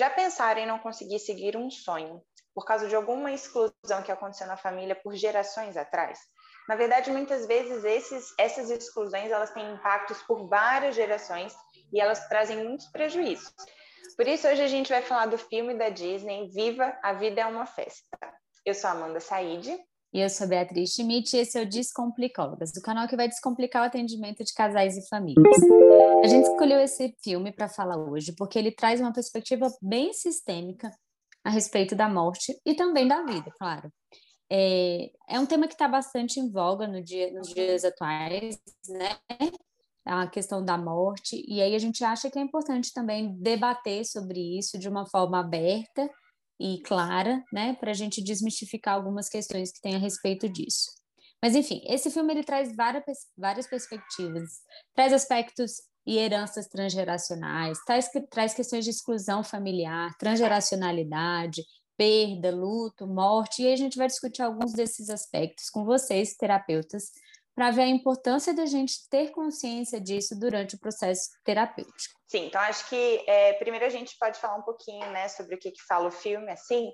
Já pensaram em não conseguir seguir um sonho por causa de alguma exclusão que aconteceu na família por gerações atrás? Na verdade, muitas vezes esses, essas exclusões elas têm impactos por várias gerações e elas trazem muitos prejuízos. Por isso, hoje a gente vai falar do filme da Disney, Viva, a Vida é uma Festa. Eu sou Amanda Said. E eu sou Beatriz Schmidt e esse é o Descomplicólogas, do canal que vai descomplicar o atendimento de casais e famílias. A gente escolheu esse filme para falar hoje porque ele traz uma perspectiva bem sistêmica a respeito da morte e também da vida, claro. É, é um tema que está bastante em voga no dia, nos dias atuais, né? A questão da morte, e aí a gente acha que é importante também debater sobre isso de uma forma aberta e clara, né, para a gente desmistificar algumas questões que tem a respeito disso. Mas, enfim, esse filme ele traz várias, várias perspectivas, traz aspectos e heranças transgeracionais, traz, traz questões de exclusão familiar, transgeracionalidade, perda, luto, morte, e a gente vai discutir alguns desses aspectos com vocês, terapeutas, para ver a importância da gente ter consciência disso durante o processo terapêutico. Sim, então acho que é, primeiro a gente pode falar um pouquinho né, sobre o que, que fala o filme, assim,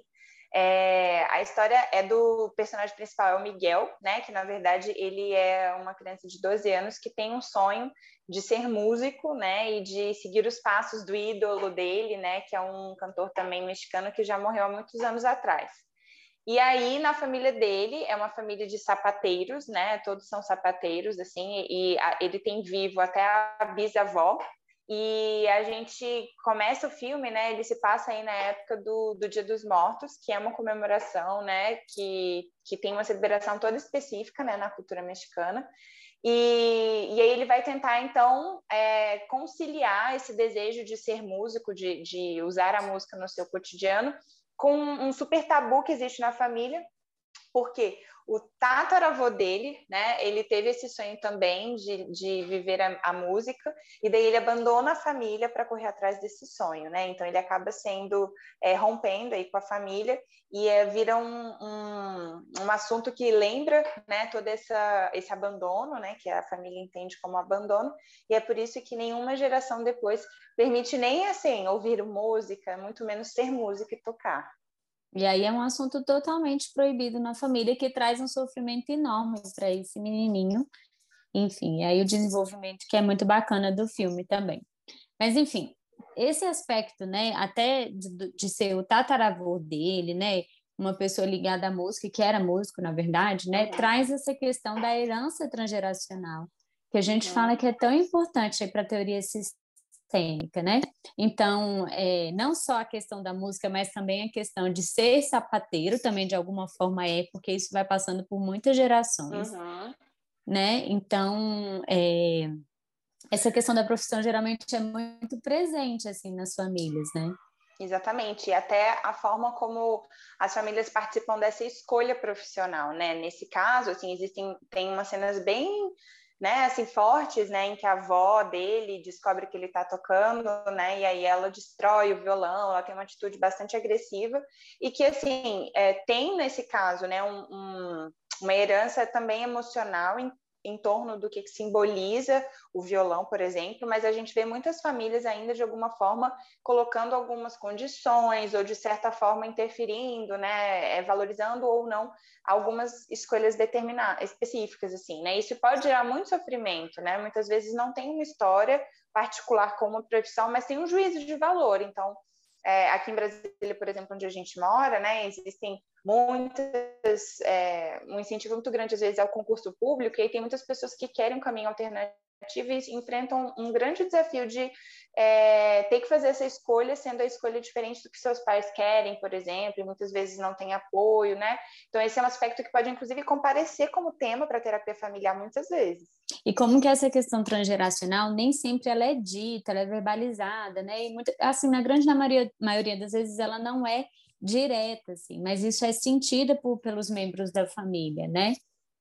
é, a história é do personagem principal, é o Miguel, né? Que na verdade ele é uma criança de 12 anos que tem um sonho de ser músico, né? E de seguir os passos do ídolo dele, né? Que é um cantor também mexicano que já morreu há muitos anos atrás. E aí, na família dele, é uma família de sapateiros, né? Todos são sapateiros, assim, e a, ele tem vivo até a bisavó, e a gente começa o filme, né? Ele se passa aí na época do, do Dia dos Mortos, que é uma comemoração, né? Que, que tem uma celebração toda específica, né? Na cultura mexicana. E, e aí ele vai tentar, então, é, conciliar esse desejo de ser músico, de, de usar a música no seu cotidiano, com um super tabu que existe na família, porque o tataravô dele, né, ele teve esse sonho também de, de viver a, a música, e daí ele abandona a família para correr atrás desse sonho, né? Então ele acaba sendo, é, rompendo aí com a família, e é, vira um, um, um, assunto que lembra, né, todo essa, esse abandono, né, que a família entende como abandono, e é por isso que nenhuma geração depois permite nem, assim, ouvir música, muito menos ser música e tocar. E aí é um assunto totalmente proibido na família que traz um sofrimento enorme para esse menininho. Enfim, aí o desenvolvimento que é muito bacana do filme também. Mas enfim, esse aspecto, né, até de, de ser o tataravô dele, né, uma pessoa ligada à música, que era músico, na verdade, né, uhum. traz essa questão da herança transgeracional, que a gente uhum. fala que é tão importante para a teoria cênica, né? Então, é, não só a questão da música, mas também a questão de ser sapateiro também de alguma forma é, porque isso vai passando por muitas gerações, uhum. né? Então, é, essa questão da profissão geralmente é muito presente assim nas famílias, né? Exatamente, e até a forma como as famílias participam dessa escolha profissional, né? Nesse caso, assim, existem tem umas cenas bem né, assim, fortes, né, em que a avó dele descobre que ele está tocando, né, e aí ela destrói o violão, ela tem uma atitude bastante agressiva, e que, assim, é, tem nesse caso, né, um, um, uma herança também emocional em em torno do que simboliza o violão, por exemplo, mas a gente vê muitas famílias ainda de alguma forma colocando algumas condições ou de certa forma interferindo, né, é, valorizando ou não algumas escolhas determinadas, específicas assim, né? Isso pode gerar muito sofrimento, né? Muitas vezes não tem uma história particular como profissão, mas tem um juízo de valor. Então, é, aqui em Brasília, por exemplo, onde a gente mora, né, existem muitas, é, um incentivo muito grande, às vezes, ao concurso público, e aí tem muitas pessoas que querem um caminho alternativo e enfrentam um grande desafio de é, ter que fazer essa escolha, sendo a escolha diferente do que seus pais querem, por exemplo, e muitas vezes não tem apoio, né? Então, esse é um aspecto que pode, inclusive, comparecer como tema para terapia familiar muitas vezes. E como que essa questão transgeracional nem sempre ela é dita, ela é verbalizada, né? E muito, assim, na grande maioria, maioria das vezes ela não é direta, assim, mas isso é sentido por, pelos membros da família, né?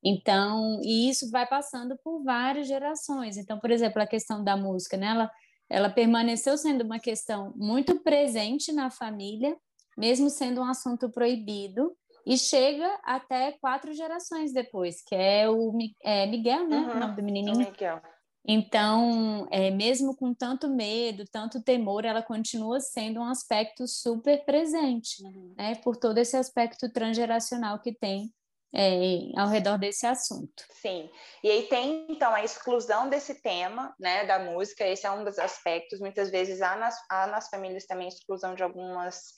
Então, e isso vai passando por várias gerações. Então, por exemplo, a questão da música, né? Ela, ela permaneceu sendo uma questão muito presente na família, mesmo sendo um assunto proibido, e chega até quatro gerações depois, que é o é Miguel, né? Uhum, o nome do menininho. Miguel. Então, é, mesmo com tanto medo, tanto temor, ela continua sendo um aspecto super presente, uhum. né? Por todo esse aspecto transgeracional que tem é, ao redor desse assunto. Sim, e aí tem então a exclusão desse tema, né, da música, esse é um dos aspectos. Muitas vezes há nas, há nas famílias também exclusão de algumas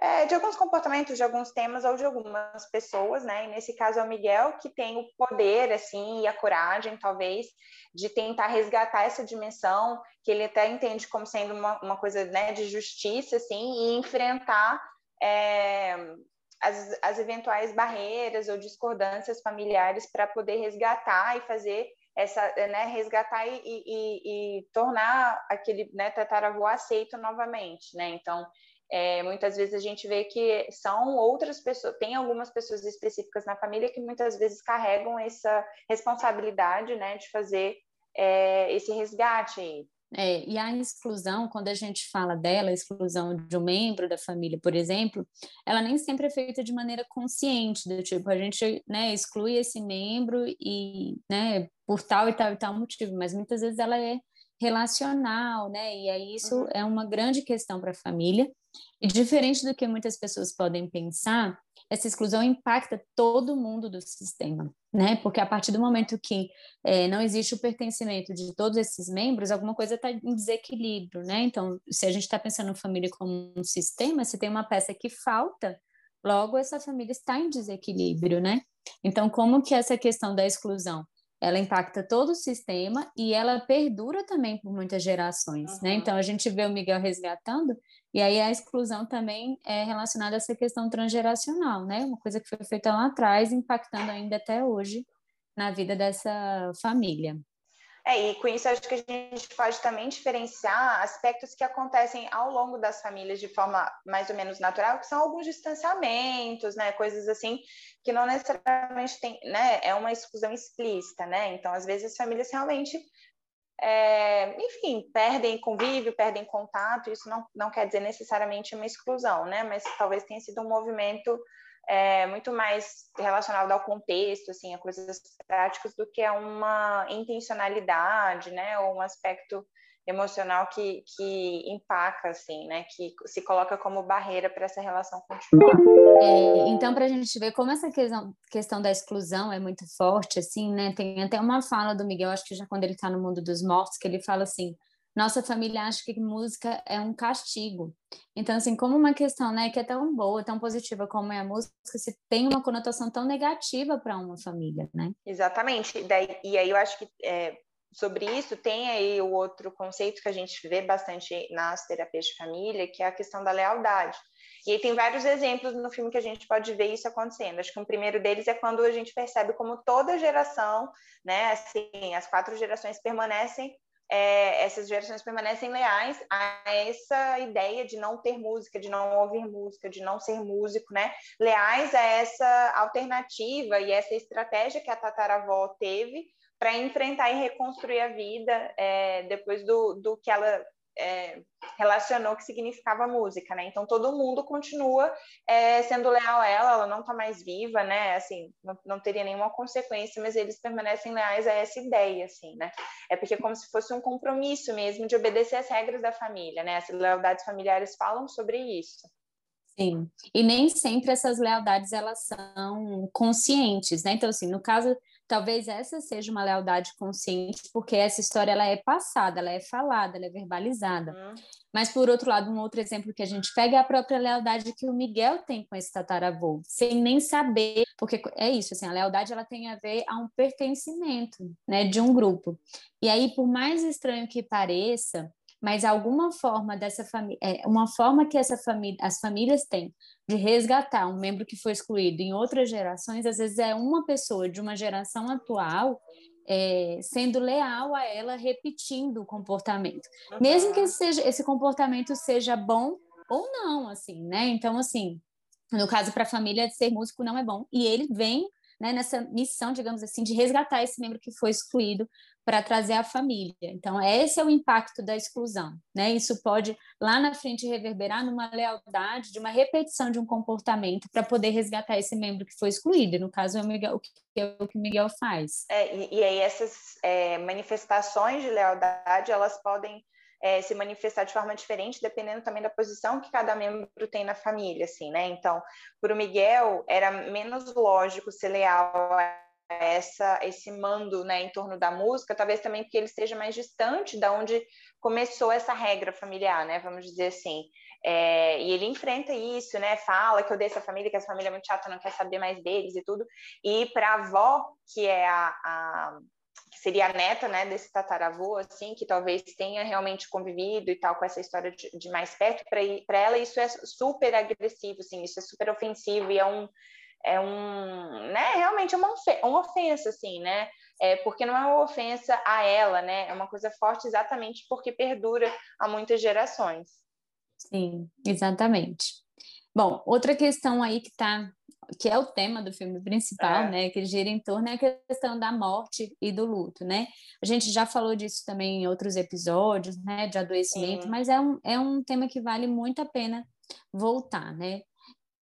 é, de alguns comportamentos, de alguns temas ou de algumas pessoas, né? E nesse caso é o Miguel que tem o poder, assim, e a coragem, talvez, de tentar resgatar essa dimensão que ele até entende como sendo uma, uma coisa, né, de justiça, assim, e enfrentar é, as, as eventuais barreiras ou discordâncias familiares para poder resgatar e fazer essa, né, resgatar e, e, e tornar aquele né, tataravô aceito novamente, né? Então, é, muitas vezes a gente vê que são outras pessoas, tem algumas pessoas específicas na família que muitas vezes carregam essa responsabilidade, né, de fazer é, esse resgate. É, e a exclusão, quando a gente fala dela, a exclusão de um membro da família, por exemplo, ela nem sempre é feita de maneira consciente, do tipo, a gente né, exclui esse membro e, né, por tal e tal e tal motivo, mas muitas vezes ela é relacional, né? E aí isso uhum. é uma grande questão para a família. E diferente do que muitas pessoas podem pensar, essa exclusão impacta todo mundo do sistema, né? Porque a partir do momento que é, não existe o pertencimento de todos esses membros, alguma coisa está em desequilíbrio, né? Então, se a gente está pensando em família como um sistema, se tem uma peça que falta, logo essa família está em desequilíbrio, né? Então, como que essa questão da exclusão ela impacta todo o sistema e ela perdura também por muitas gerações, uhum. né? Então a gente vê o Miguel resgatando e aí a exclusão também é relacionada a essa questão transgeracional, né? Uma coisa que foi feita lá atrás, impactando ainda até hoje na vida dessa família. É, e com isso acho que a gente pode também diferenciar aspectos que acontecem ao longo das famílias de forma mais ou menos natural, que são alguns distanciamentos, né, coisas assim, que não necessariamente tem, né, é uma exclusão explícita, né, então às vezes as famílias realmente, é, enfim, perdem convívio, perdem contato, isso não, não quer dizer necessariamente uma exclusão, né, mas talvez tenha sido um movimento é, muito mais relacionado ao contexto, assim, a coisas práticas, do que a uma intencionalidade, né, ou um aspecto emocional que, que empaca, assim, né, que se coloca como barreira para essa relação continuar. É, então, para a gente ver como essa questão, questão da exclusão é muito forte, assim, né, tem até uma fala do Miguel, acho que já quando ele está no mundo dos mortos, que ele fala assim, nossa família acha que música é um castigo. Então, assim, como uma questão, né, que é tão boa, tão positiva como é a música, se tem uma conotação tão negativa para uma família, né? Exatamente. Daí, e aí eu acho que é, sobre isso tem aí o outro conceito que a gente vê bastante nas terapias de família, que é a questão da lealdade. E aí tem vários exemplos no filme que a gente pode ver isso acontecendo. Acho que um primeiro deles é quando a gente percebe como toda geração, né, assim, as quatro gerações permanecem é, essas gerações permanecem leais a essa ideia de não ter música, de não ouvir música, de não ser músico, né? Leais a essa alternativa e essa estratégia que a tataravó teve para enfrentar e reconstruir a vida é, depois do, do que ela é, relacionou que significava música, né? Então todo mundo continua é, sendo leal a ela, ela não está mais viva, né? Assim, não, não, teria nenhuma consequência, mas eles permanecem leais a essa ideia, assim, né? É porque é como se fosse um compromisso mesmo de obedecer às regras da família, né? As lealdades familiares falam sobre isso. Sim, e nem sempre essas lealdades elas são conscientes, né? Então, assim, no caso Talvez essa seja uma lealdade consciente, porque essa história ela é passada, ela é falada, ela é verbalizada. Uhum. Mas, por outro lado, um outro exemplo que a gente pega é a própria lealdade que o Miguel tem com esse tataravô, sem nem saber, porque é isso, assim, a lealdade ela tem a ver a um pertencimento, né, de um grupo. E aí, por mais estranho que pareça, mas alguma forma dessa família, é, uma forma que essa família, as famílias têm de resgatar um membro que foi excluído em outras gerações, às vezes é uma pessoa de uma geração atual é, sendo leal a ela, repetindo o comportamento, uhum. mesmo que esse, seja, esse comportamento seja bom ou não, assim, né? Então, assim, no caso para a família ser músico não é bom e ele vem né, nessa missão, digamos assim, de resgatar esse membro que foi excluído para trazer a família. Então, esse é o impacto da exclusão, né? Isso pode lá na frente reverberar numa lealdade, de uma repetição de um comportamento para poder resgatar esse membro que foi excluído. No caso, é o, Miguel, o que, é o que Miguel faz. É, e, e, aí essas é, manifestações de lealdade, elas podem é, se manifestar de forma diferente, dependendo também da posição que cada membro tem na família, assim, né? Então, para o Miguel, era menos lógico ser leal a essa esse mando né, em torno da música, talvez também porque ele esteja mais distante da onde começou essa regra familiar, né? Vamos dizer assim. É, e ele enfrenta isso, né? Fala que odeia essa família, que essa família é muito chata, não quer saber mais deles e tudo. E para a avó, que é a, a que seria a neta, né, desse tataravô, assim, que talvez tenha realmente convivido e tal com essa história de, de mais perto, para ela isso é super agressivo, assim, isso é super ofensivo e é um é um, né, realmente é uma, uma ofensa, assim, né, é, porque não é uma ofensa a ela, né, é uma coisa forte exatamente porque perdura há muitas gerações. Sim, exatamente. Bom, outra questão aí que tá, que é o tema do filme principal, é. né, que gira em torno é a questão da morte e do luto, né? A gente já falou disso também em outros episódios, né, de adoecimento, Sim. mas é um, é um tema que vale muito a pena voltar, né?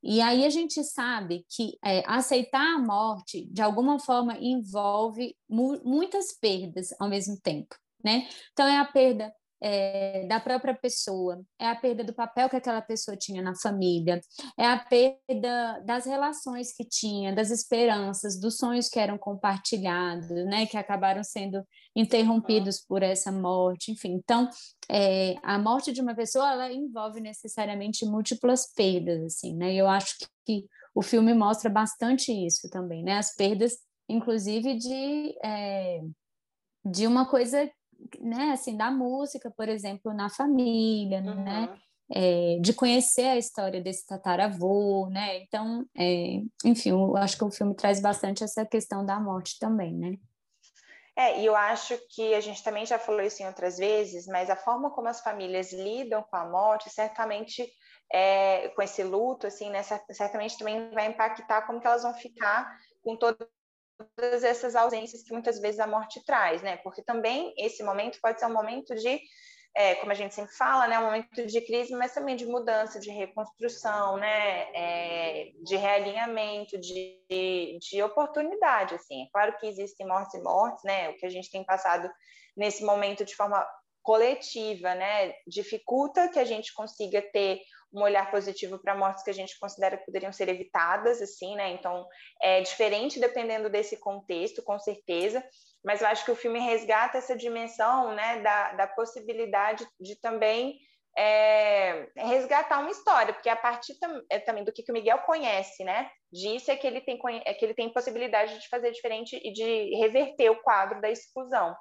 E aí a gente sabe que é, aceitar a morte, de alguma forma, envolve mu muitas perdas ao mesmo tempo, né? Então, é a perda é, da própria pessoa, é a perda do papel que aquela pessoa tinha na família, é a perda das relações que tinha, das esperanças, dos sonhos que eram compartilhados, né, que acabaram sendo interrompidos por essa morte, enfim. Então, é, a morte de uma pessoa, ela envolve necessariamente múltiplas perdas, assim, né, e eu acho que, que o filme mostra bastante isso também, né, as perdas, inclusive de... É, de uma coisa né, assim, da música, por exemplo, na família, uhum. né? É, de conhecer a história desse tataravô, né? Então, é, enfim, eu acho que o filme traz bastante essa questão da morte também, né? É, e eu acho que a gente também já falou isso em outras vezes, mas a forma como as famílias lidam com a morte, certamente, é, com esse luto, assim, né, certamente também vai impactar como que elas vão ficar com todo todas essas ausências que muitas vezes a morte traz, né? Porque também esse momento pode ser um momento de, é, como a gente sempre fala, né? Um momento de crise, mas também de mudança, de reconstrução, né? É, de realinhamento, de, de oportunidade, assim. É claro que existem mortes e mortes, né? O que a gente tem passado nesse momento de forma coletiva, né? Dificulta que a gente consiga ter um olhar positivo para mortes que a gente considera que poderiam ser evitadas, assim, né? Então, é diferente dependendo desse contexto, com certeza, mas eu acho que o filme resgata essa dimensão, né, da, da possibilidade de também é, resgatar uma história, porque a partir tam, é, também do que, que o Miguel conhece, né, disso é que ele tem é que ele tem possibilidade de fazer diferente e de reverter o quadro da exclusão.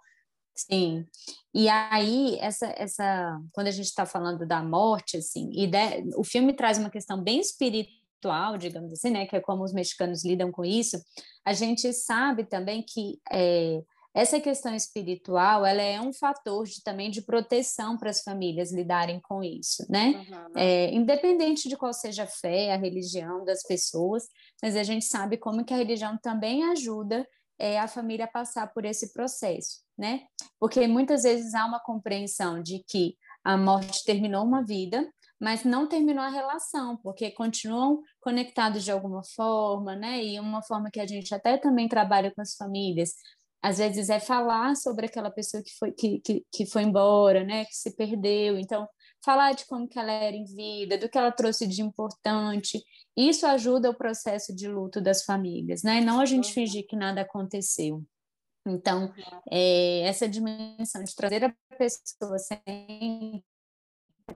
Sim. E aí, essa, essa, quando a gente está falando da morte, assim, e de, o filme traz uma questão bem espiritual, digamos assim, né, que é como os mexicanos lidam com isso, a gente sabe também que é, essa questão espiritual, ela é um fator de, também de proteção para as famílias lidarem com isso, né? Uhum. É, independente de qual seja a fé, a religião das pessoas, mas a gente sabe como que a religião também ajuda é, a família a passar por esse processo né? Porque muitas vezes há uma compreensão de que a morte terminou uma vida, mas não terminou a relação, porque continuam conectados de alguma forma, né? E uma forma que a gente até também trabalha com as famílias, às vezes é falar sobre aquela pessoa que foi, que, que, que foi embora, né? Que se perdeu. Então, falar de como que ela era em vida, do que ela trouxe de importante. Isso ajuda o processo de luto das famílias, né? Não a gente fingir que nada aconteceu. Então, é, essa dimensão de trazer a pessoa sem,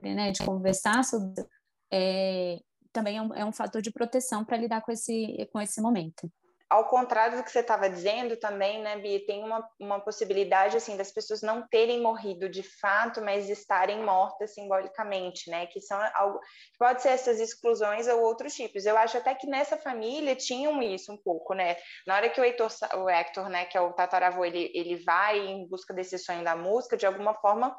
né, de conversar sobre, é, também é um, é um fator de proteção para lidar com esse, com esse momento ao contrário do que você estava dizendo também, né, Bia, tem uma, uma possibilidade, assim, das pessoas não terem morrido de fato, mas estarem mortas simbolicamente, né, que são algo, pode ser essas exclusões ou outros tipos. Eu acho até que nessa família tinham isso um pouco, né, na hora que o Heitor, o Hector, né, que é o tataravô, ele, ele vai em busca desse sonho da música, de alguma forma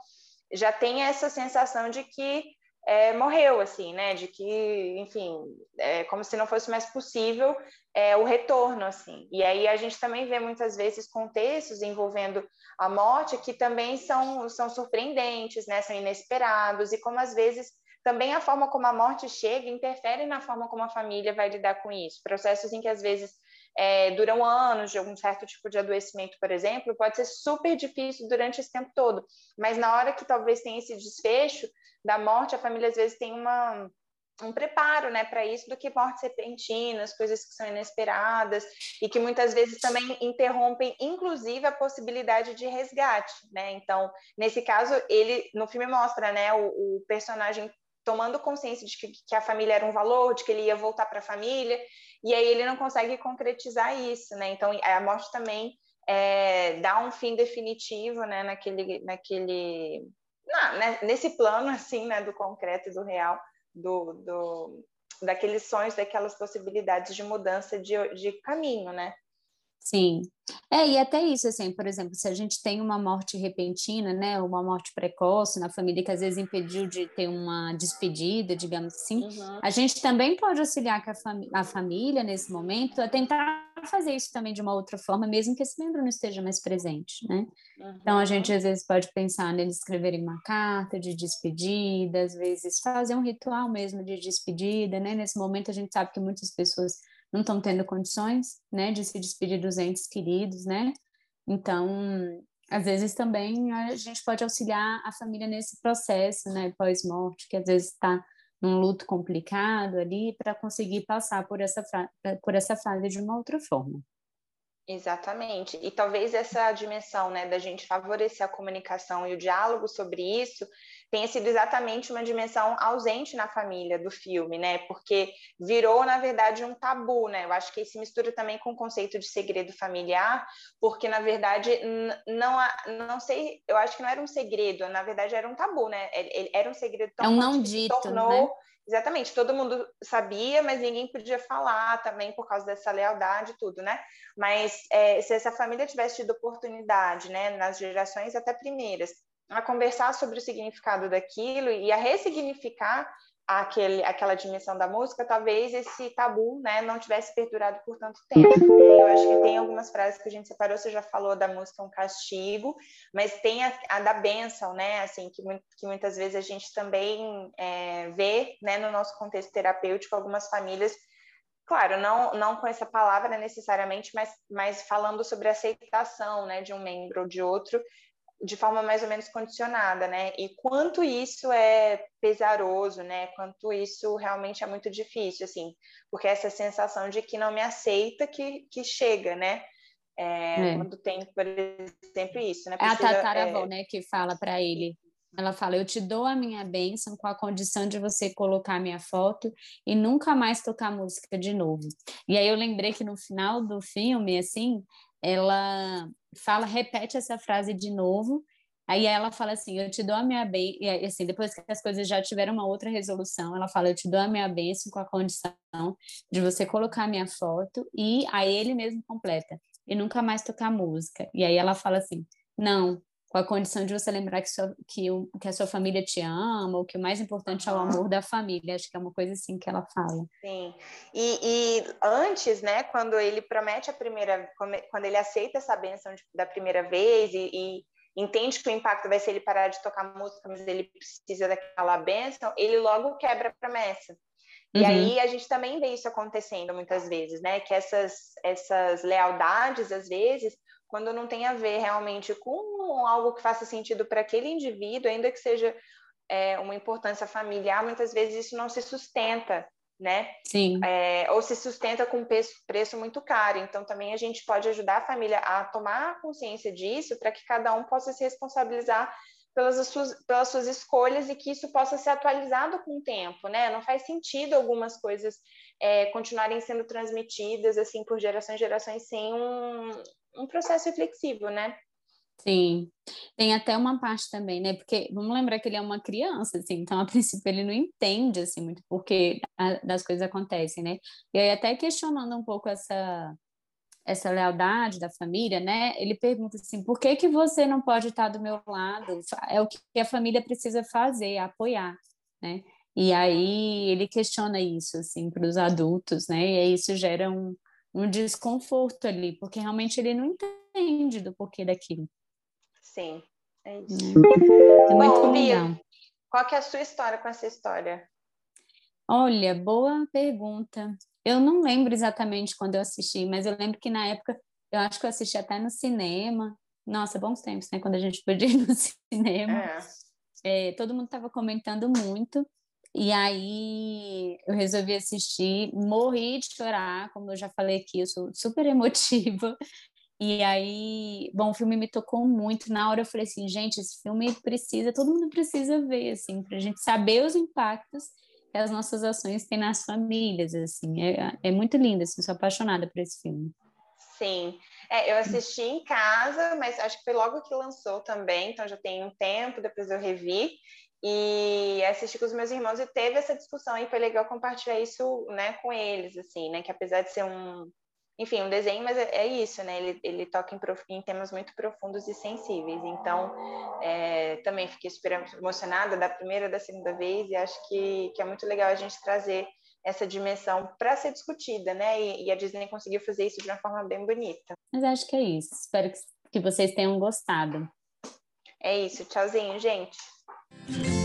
já tem essa sensação de que é, morreu, assim, né? De que, enfim, é como se não fosse mais possível é, o retorno, assim. E aí a gente também vê muitas vezes contextos envolvendo a morte que também são, são surpreendentes, né? São inesperados e como às vezes também a forma como a morte chega interfere na forma como a família vai lidar com isso. Processos em que às vezes é, duram anos de algum certo tipo de adoecimento, por exemplo, pode ser super difícil durante esse tempo todo. Mas na hora que talvez tenha esse desfecho da morte, a família às vezes tem uma, um preparo né, para isso do que mortes repentinas, coisas que são inesperadas e que muitas vezes também interrompem, inclusive, a possibilidade de resgate. Né? Então, nesse caso, ele no filme mostra né, o, o personagem tomando consciência de que, que, a família era um valor, de que ele ia voltar para a família, e aí ele não consegue concretizar isso, né? Então a morte também é, dá um fim definitivo, né? Naquele, naquele, né? nesse plano assim, né? Do concreto e do real, do, do daqueles sonhos, daquelas possibilidades de mudança de, de caminho, né? Sim. É, e até isso, assim, por exemplo, se a gente tem uma morte repentina, né, uma morte precoce na família que às vezes impediu de ter uma despedida, digamos assim, uhum. a gente também pode auxiliar a, a família nesse momento a tentar fazer isso também de uma outra forma, mesmo que esse membro não esteja mais presente, né? Uhum. Então a gente às vezes pode pensar neles escreverem uma carta de despedida, às vezes fazer um ritual mesmo de despedida, né? Nesse momento a gente sabe que muitas pessoas não estão tendo condições, né, de se despedir dos entes queridos, né? Então, às vezes também a gente pode auxiliar a família nesse processo, né, pós-morte, que às vezes está num luto complicado ali, para conseguir passar por essa, por essa fase de uma outra forma. Exatamente. E talvez essa dimensão, né, da gente favorecer a comunicação e o diálogo sobre isso tenha sido exatamente uma dimensão ausente na família do filme, né? Porque virou, na verdade, um tabu, né? Eu acho que isso mistura também com o conceito de segredo familiar, porque, na verdade, não, não sei, eu acho que não era um segredo, na verdade era um tabu, né? Era um segredo tão é um não dito, tornou... né? Exatamente, todo mundo sabia, mas ninguém podia falar também por causa dessa lealdade e tudo, né? Mas é, se essa família tivesse tido oportunidade, né, nas gerações até primeiras, a conversar sobre o significado daquilo e a ressignificar aquele, aquela dimensão da música, talvez esse tabu né, não tivesse perdurado por tanto tempo. Eu acho que tem algumas frases que a gente separou, você já falou da música um castigo, mas tem a, a da bênção, né, assim, que, que, muitas vezes a gente também é, vê né, no nosso contexto terapêutico, algumas famílias claro, não, não com essa palavra necessariamente, mas, mas falando sobre aceitação né, de um membro ou de outro, de forma mais ou menos condicionada, né? E quanto isso é pesaroso, né? Quanto isso realmente é muito difícil, assim, porque essa sensação de que não me aceita que, que chega, né? É, é. Quando tem, por exemplo, isso, né? Precisa, é a tataravó, é... né, que fala para ele. Ela fala: Eu te dou a minha bênção com a condição de você colocar minha foto e nunca mais tocar música de novo. E aí eu lembrei que no final do filme, assim, ela fala, repete essa frase de novo. Aí ela fala assim: Eu te dou a minha bênção. E assim, depois que as coisas já tiveram uma outra resolução, ela fala: Eu te dou a minha bênção com a condição de você colocar a minha foto. E aí ele mesmo completa: E nunca mais tocar música. E aí ela fala assim: Não, com a condição de você lembrar que, sua, que, o, que a sua família te ama, ou que o mais importante é o amor da família. Acho que é uma coisa assim que ela fala. Sim. E, e antes, né, quando ele promete a primeira, quando ele aceita essa benção de, da primeira vez e, e, entende que o impacto vai ser ele parar de tocar música, mas ele precisa daquela benção, ele logo quebra a promessa. E uhum. aí a gente também vê isso acontecendo muitas vezes, né? Que essas, essas lealdades, às vezes, quando não tem a ver realmente com algo que faça sentido para aquele indivíduo, ainda que seja é, uma importância familiar, muitas vezes isso não se sustenta, né? Sim. É, ou se sustenta com preço, preço muito caro. Então, também a gente pode ajudar a família a tomar consciência disso para que cada um possa se responsabilizar pelas suas, pelas suas escolhas e que isso possa ser atualizado com o tempo, né? Não faz sentido algumas coisas é, continuarem sendo transmitidas assim por gerações e gerações sem um, um processo reflexivo, né? Sim, tem até uma parte também, né? Porque vamos lembrar que ele é uma criança, assim, então a princípio ele não entende assim muito porque a, das coisas acontecem, né? E aí até questionando um pouco essa essa lealdade da família, né? Ele pergunta assim: por que que você não pode estar do meu lado? É o que a família precisa fazer, apoiar. né? E aí ele questiona isso, assim, para os adultos, né? E aí isso gera um, um desconforto ali, porque realmente ele não entende do porquê daquilo. Sim, é isso. É, é muito Bom, legal. Qual que é a sua história com essa história? Olha, boa pergunta. Eu não lembro exatamente quando eu assisti, mas eu lembro que na época eu acho que eu assisti até no cinema. Nossa, bons tempos, né? Quando a gente podia ir no cinema. É. É, todo mundo estava comentando muito. E aí eu resolvi assistir, morri de chorar, como eu já falei aqui, eu sou super emotiva. E aí, bom, o filme me tocou muito. Na hora eu falei assim, gente, esse filme precisa, todo mundo precisa ver, assim, para a gente saber os impactos que as nossas ações têm nas famílias, assim. É, é muito lindo, assim, sou apaixonada por esse filme. Sim, é, eu assisti em casa, mas acho que foi logo que lançou também, então já tem um tempo, depois eu revi e assisti com os meus irmãos e teve essa discussão e foi legal compartilhar isso, né, com eles, assim, né, que apesar de ser um, enfim, um desenho, mas é, é isso, né, ele, ele toca em, em, temas muito profundos e sensíveis, então é, também fiquei super emocionada da primeira da segunda vez e acho que, que é muito legal a gente trazer essa dimensão para ser discutida, né, e, e, a Disney conseguiu fazer isso de uma forma bem bonita. Mas acho que é isso, espero que, que vocês tenham gostado. É isso, tchauzinho, gente. Thank you.